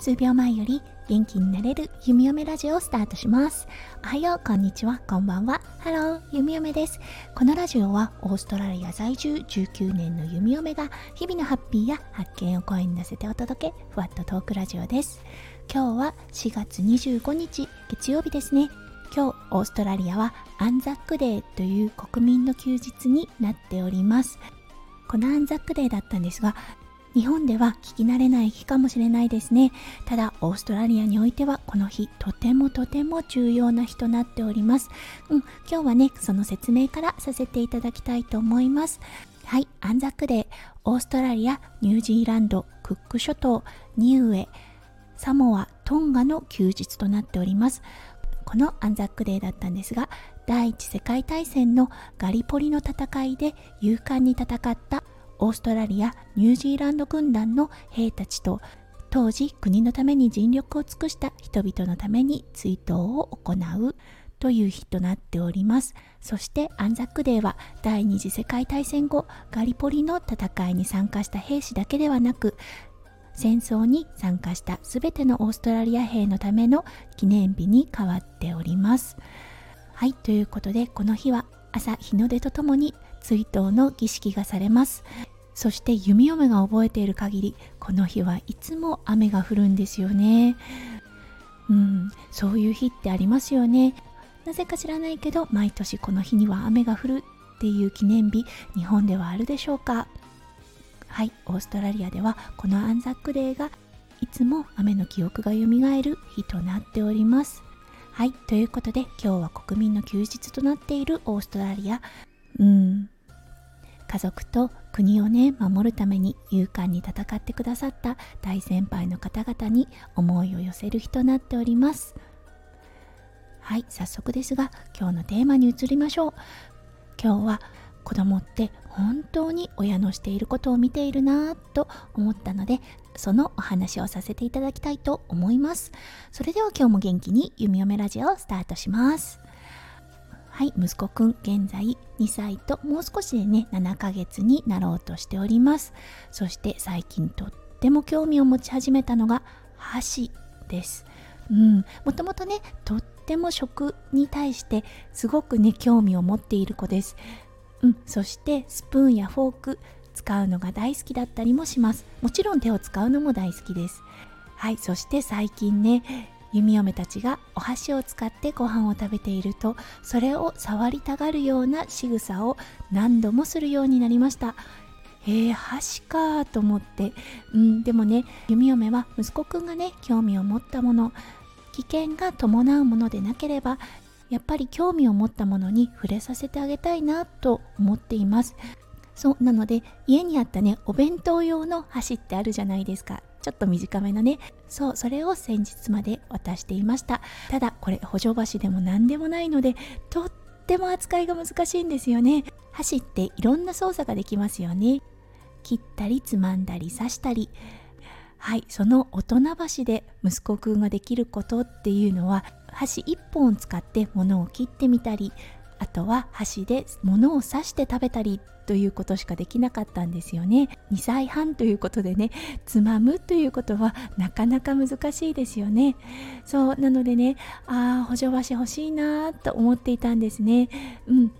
数秒前より元気になれる弓嫁ラジオをスタートします。おはようこんにちは。こんばんは。ハロー弓嫁です。このラジオはオーストラリア在住19年の弓嫁が日々のハッピーや発見を声に乗せてお届けふわっとトークラジオです。今日は4月25日月曜日ですね。今日オーストラリアはアンザックデーという国民の休日になっております。このアンザックデーだったんですが日本では聞き慣れない日かもしれないですね。ただオーストラリアにおいてはこの日とてもとても重要な日となっております。うん今日はねその説明からさせていただきたいと思います。はいアンザックデー。オーストラリアニュージーランドクック諸島ニウエサモアトンガの休日となっております。このアンザックデーだったんですが第一次世界大戦のガリポリの戦いで勇敢に戦ったオーストラリアニュージーランド軍団の兵たちと当時国のために尽力を尽くした人々のために追悼を行うという日となっております。そしてアンザックデーは第二次世界大戦後ガリポリの戦いに参加した兵士だけではなく戦争に参加した全てのオーストラリア兵のための記念日に変わっております。はいということでこの日は朝日の出とともに追悼の儀式がされます。そして弓嫁が覚えている限りこの日はいつも雨が降るんですよね。うんそういう日ってありますよね。なぜか知らないけど毎年この日には雨が降るっていう記念日日本ではあるでしょうか。はいオーストラリアではこのアンザックデーがいつも雨の記憶がよみがえる日となっております。はいということで今日は国民の休日となっているオーストラリア。うん。家族と国をね守るために勇敢に戦ってくださった大先輩の方々に思いを寄せる日となっております。はい早速ですが今日のテーマに移りましょう。今日は子供って本当に親のしていることを見ているなぁと思ったのでそのお話をさせていただきたいと思います。それでは今日も元気に弓嫁ラジオをスタートします。はい息子くん現在2歳ともう少しでね7ヶ月になろうとしております。そして最近とっても興味を持ち始めたのが箸です。うんもともとねとっても食に対してすごくね興味を持っている子です。うんそしてスプーンやフォーク使うのが大好きだったりもします。もちろん手を使うのも大好きです。はいそして最近ね弓嫁たちがお箸を使ってご飯を食べているとそれを触りたがるような仕草を何度もするようになりました。へえ箸かと思って。うんでもね弓嫁は息子くんがね興味を持ったもの危険が伴うものでなければやっぱり興味を持ったものに触れさせてあげたいなと思っています。そうなので家にあったねお弁当用の箸ってあるじゃないですか。ちょっと短めのね。そうそれを先日まで渡していました。ただこれ補助箸でも何でもないのでとっても扱いが難しいんですよね。箸っていろんな操作ができますよね。切ったりつまんだり刺したり。はいその大人箸で息子くんができることっていうのは箸1本を使って物を切ってみたりあとは箸で物を刺して食べたりということしかできなかったんですよね。2歳半ということでねつまむということはなかなか難しいですよね。そうなのでねああ補助箸欲しいなと思っていたんですね。うん。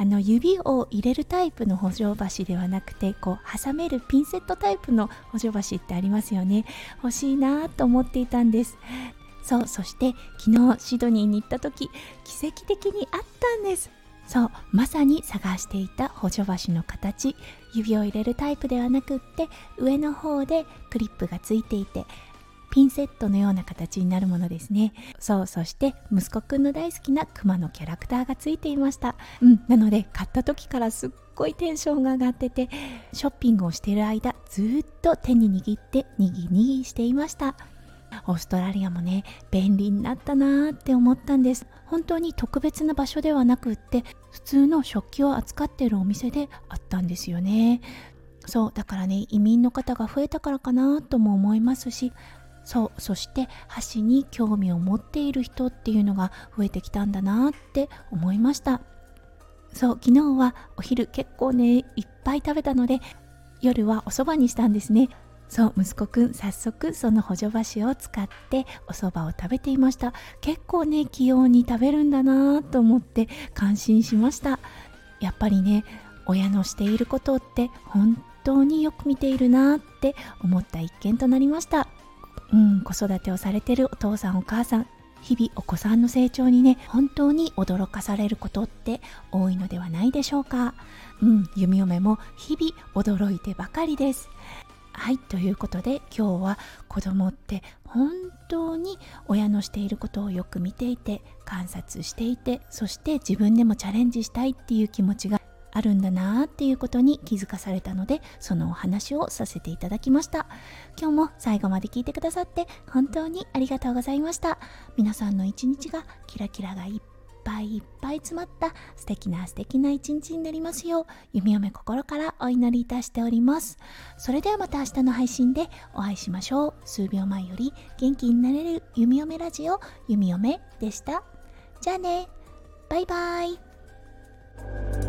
あの指を入れるタイプの補助箸ではなくてこう挟めるピンセットタイプの補助箸ってありますよね。欲しいなと思っていたんです。そうそして昨日シドニーに行った時奇跡的にあったんです。そうまさに探していた補助箸の形。指を入れるタイプではなくって上の方でクリップがついていてピンセットのような形になるものですね。そうそして息子くんの大好きなクマのキャラクターがついていました。うんなので買った時からすっごいテンションが上がっててショッピングをしている間ずっと手に握ってにぎにぎしていました。オーストラリアもね便利になったなーって思ったんです。本当に特別な場所ではなくって普通の食器を扱っているお店であったんですよね。そうだからね移民の方が増えたからかなとも思いますしそうそして箸に興味を持っている人っていうのが増えてきたんだなって思いました。そう昨日はお昼結構ねいっぱい食べたので夜はお蕎麦にしたんですね。そう息子くん早速その補助箸を使ってお蕎麦を食べていました。結構ね器用に食べるんだなと思って感心しました。やっぱりね親のしていることって本当によく見ているなって思った一件となりました。うん子育てをされてるお父さんお母さん日々お子さんの成長にね本当に驚かされることって多いのではないでしょうか。うん弓嫁も日々驚いてばかりです。はいということで今日は子供って本当に親のしていることをよく見ていて観察していてそして自分でもチャレンジしたいっていう気持ちがあるんだなっていうことに気づかされたのでそのお話をさせていただきました。今日も最後まで聞いてくださって本当にありがとうございました。皆さんの一日がキラキラがいっぱい。ぱいいっぱい詰まった素敵な素敵な一日になりますよう弓嫁心からお祈りいたしております。それではまた明日の配信でお会いしましょう。数秒前より元気になれる弓嫁ラジオ弓嫁でした。じゃあね。バイバイ。